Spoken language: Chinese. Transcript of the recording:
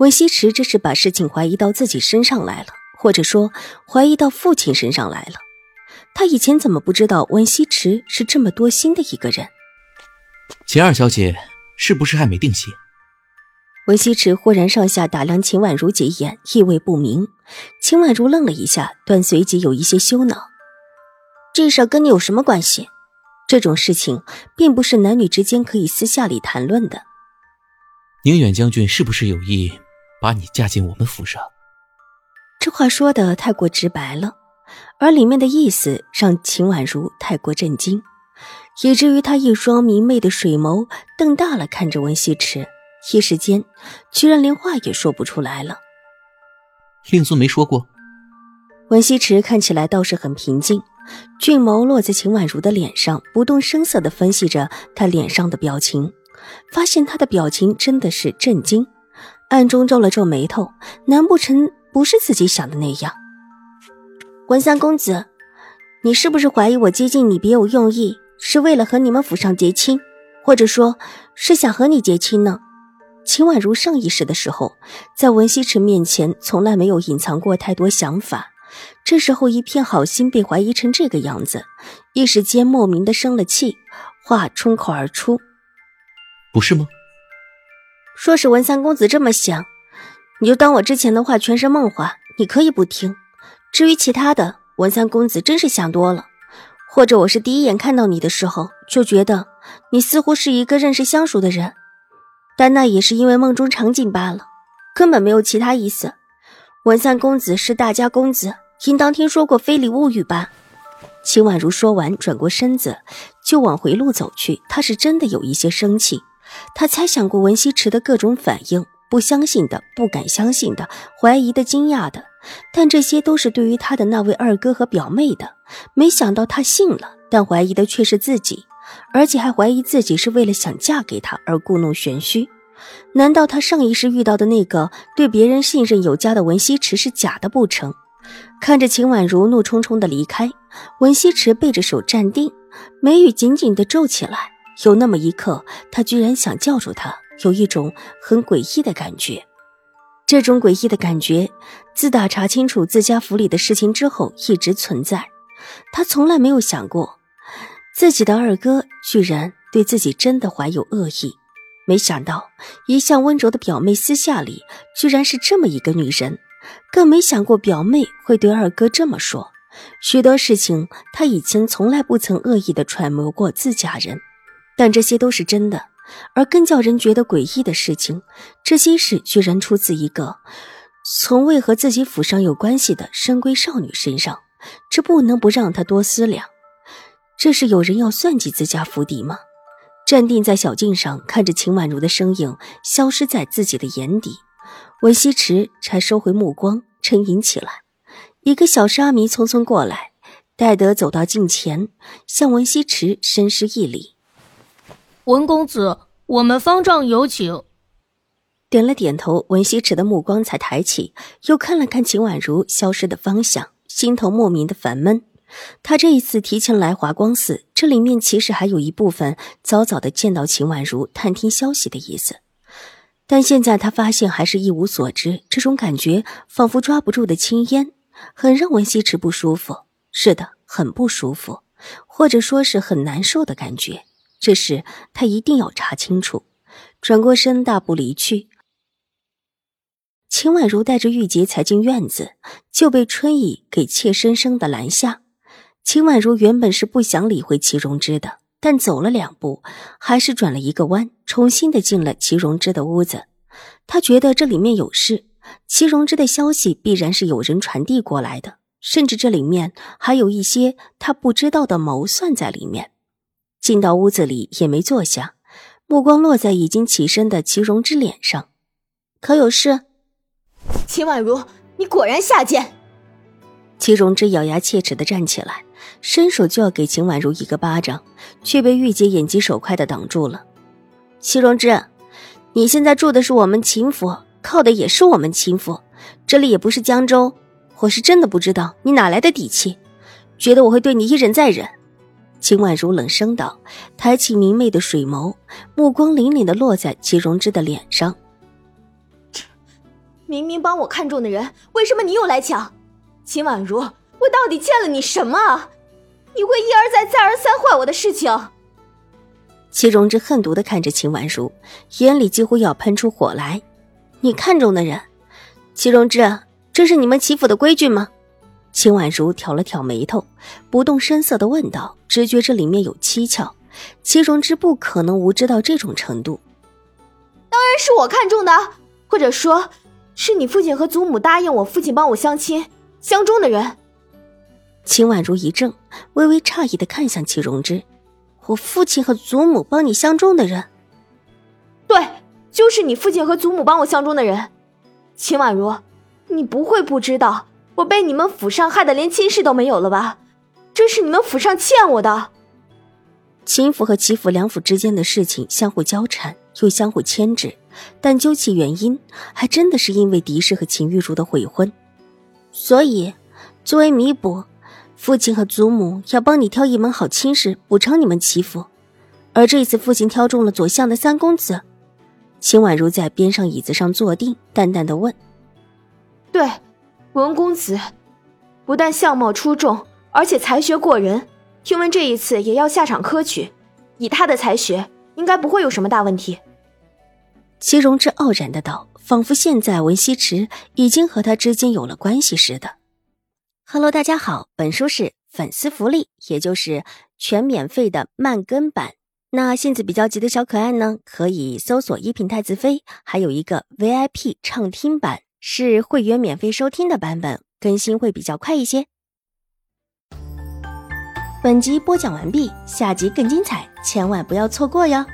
温西池这是把事情怀疑到自己身上来了，或者说怀疑到父亲身上来了。他以前怎么不知道文西池是这么多心的一个人？秦二小姐是不是还没定性？文西池忽然上下打量秦婉如几眼，意味不明。秦婉如愣了一下，但随即有一些羞恼。这事跟你有什么关系？这种事情并不是男女之间可以私下里谈论的。宁远将军是不是有意？把你嫁进我们府上，这话说的太过直白了，而里面的意思让秦婉如太过震惊，以至于她一双明媚的水眸瞪大了看着温西池，一时间居然连话也说不出来了。令尊没说过。温西池看起来倒是很平静，俊眸落在秦婉如的脸上，不动声色的分析着她脸上的表情，发现她的表情真的是震惊。暗中皱了皱眉头，难不成不是自己想的那样？文三公子，你是不是怀疑我接近你别有用意，是为了和你们府上结亲，或者说是想和你结亲呢？秦婉如上一世的时候，在文西池面前从来没有隐藏过太多想法，这时候一片好心被怀疑成这个样子，一时间莫名的生了气，话冲口而出：“不是吗？”说是文三公子这么想，你就当我之前的话全是梦话，你可以不听。至于其他的，文三公子真是想多了，或者我是第一眼看到你的时候就觉得你似乎是一个认识相熟的人，但那也是因为梦中场景罢了，根本没有其他意思。文三公子是大家公子，应当听说过非礼勿语吧？秦婉如说完，转过身子就往回路走去，她是真的有一些生气。他猜想过文西池的各种反应，不相信的、不敢相信的、怀疑的、惊讶的，但这些都是对于他的那位二哥和表妹的。没想到他信了，但怀疑的却是自己，而且还怀疑自己是为了想嫁给他而故弄玄虚。难道他上一世遇到的那个对别人信任有加的文西池是假的不成？看着秦婉如怒冲冲的离开，文西池背着手站定，眉宇紧紧的皱起来。有那么一刻，他居然想叫住他，有一种很诡异的感觉。这种诡异的感觉，自打查清楚自家府里的事情之后一直存在。他从来没有想过，自己的二哥居然对自己真的怀有恶意。没想到，一向温柔的表妹私下里居然是这么一个女人。更没想过表妹会对二哥这么说。许多事情，他以前从来不曾恶意的揣摩过自家人。但这些都是真的，而更叫人觉得诡异的事情，这些事居然出自一个从未和自己府上有关系的深闺少女身上，这不能不让他多思量。这是有人要算计自家府邸吗？站定在小径上，看着秦婉如的身影消失在自己的眼底，文西池才收回目光，沉吟起来。一个小沙弥匆匆过来，戴德走到近前，向文西池深施一礼。文公子，我们方丈有请。点了点头，文西池的目光才抬起，又看了看秦婉如消失的方向，心头莫名的烦闷。他这一次提前来华光寺，这里面其实还有一部分早早的见到秦婉如、探听消息的意思，但现在他发现还是一无所知。这种感觉仿佛抓不住的青烟，很让文西池不舒服。是的，很不舒服，或者说是很难受的感觉。这事他一定要查清楚。转过身，大步离去。秦婉如带着玉洁才进院子，就被春意给怯生生的拦下。秦婉如原本是不想理会齐荣之的，但走了两步，还是转了一个弯，重新的进了齐荣之的屋子。他觉得这里面有事，齐荣之的消息必然是有人传递过来的，甚至这里面还有一些他不知道的谋算在里面。进到屋子里也没坐下，目光落在已经起身的齐荣之脸上，可有事？秦婉如，你果然下贱！齐荣之咬牙切齿的站起来，伸手就要给秦婉如一个巴掌，却被玉洁眼疾手快的挡住了。齐荣之，你现在住的是我们秦府，靠的也是我们秦府，这里也不是江州。我是真的不知道你哪来的底气，觉得我会对你一忍再忍。秦婉如冷声道，抬起明媚的水眸，目光凛凛的落在齐荣之的脸上。明明帮我看中的人，为什么你又来抢？秦婉如，我到底欠了你什么？你会一而再、再而三坏我的事情。齐荣之恨毒的看着秦婉如，眼里几乎要喷出火来。你看中的人，齐荣之，这是你们齐府的规矩吗？秦婉如挑了挑眉头，不动声色的问道，直觉这里面有蹊跷。齐荣之不可能无知到这种程度。当然是我看中的，或者说。是你父亲和祖母答应我父亲帮我相亲相中的人。秦婉如一怔，微微诧异的看向齐荣之：“我父亲和祖母帮你相中的人？对，就是你父亲和祖母帮我相中的人。秦婉如，你不会不知道我被你们府上害得连亲事都没有了吧？这是你们府上欠我的。”秦府和齐府两府之间的事情相互交缠，又相互牵制。但究其原因，还真的是因为狄氏和秦玉茹的悔婚，所以作为弥补，父亲和祖母要帮你挑一门好亲事，补偿你们齐府。而这次父亲挑中了左相的三公子，秦婉如在边上椅子上坐定，淡淡的问：“对，文公子不但相貌出众，而且才学过人，听闻这一次也要下场科举，以他的才学，应该不会有什么大问题。”齐荣之傲然的道，仿佛现在文西池已经和他之间有了关系似的。Hello，大家好，本书是粉丝福利，也就是全免费的慢更版。那性子比较急的小可爱呢，可以搜索一品太子妃，还有一个 VIP 畅听版，是会员免费收听的版本，更新会比较快一些。本集播讲完毕，下集更精彩，千万不要错过哟。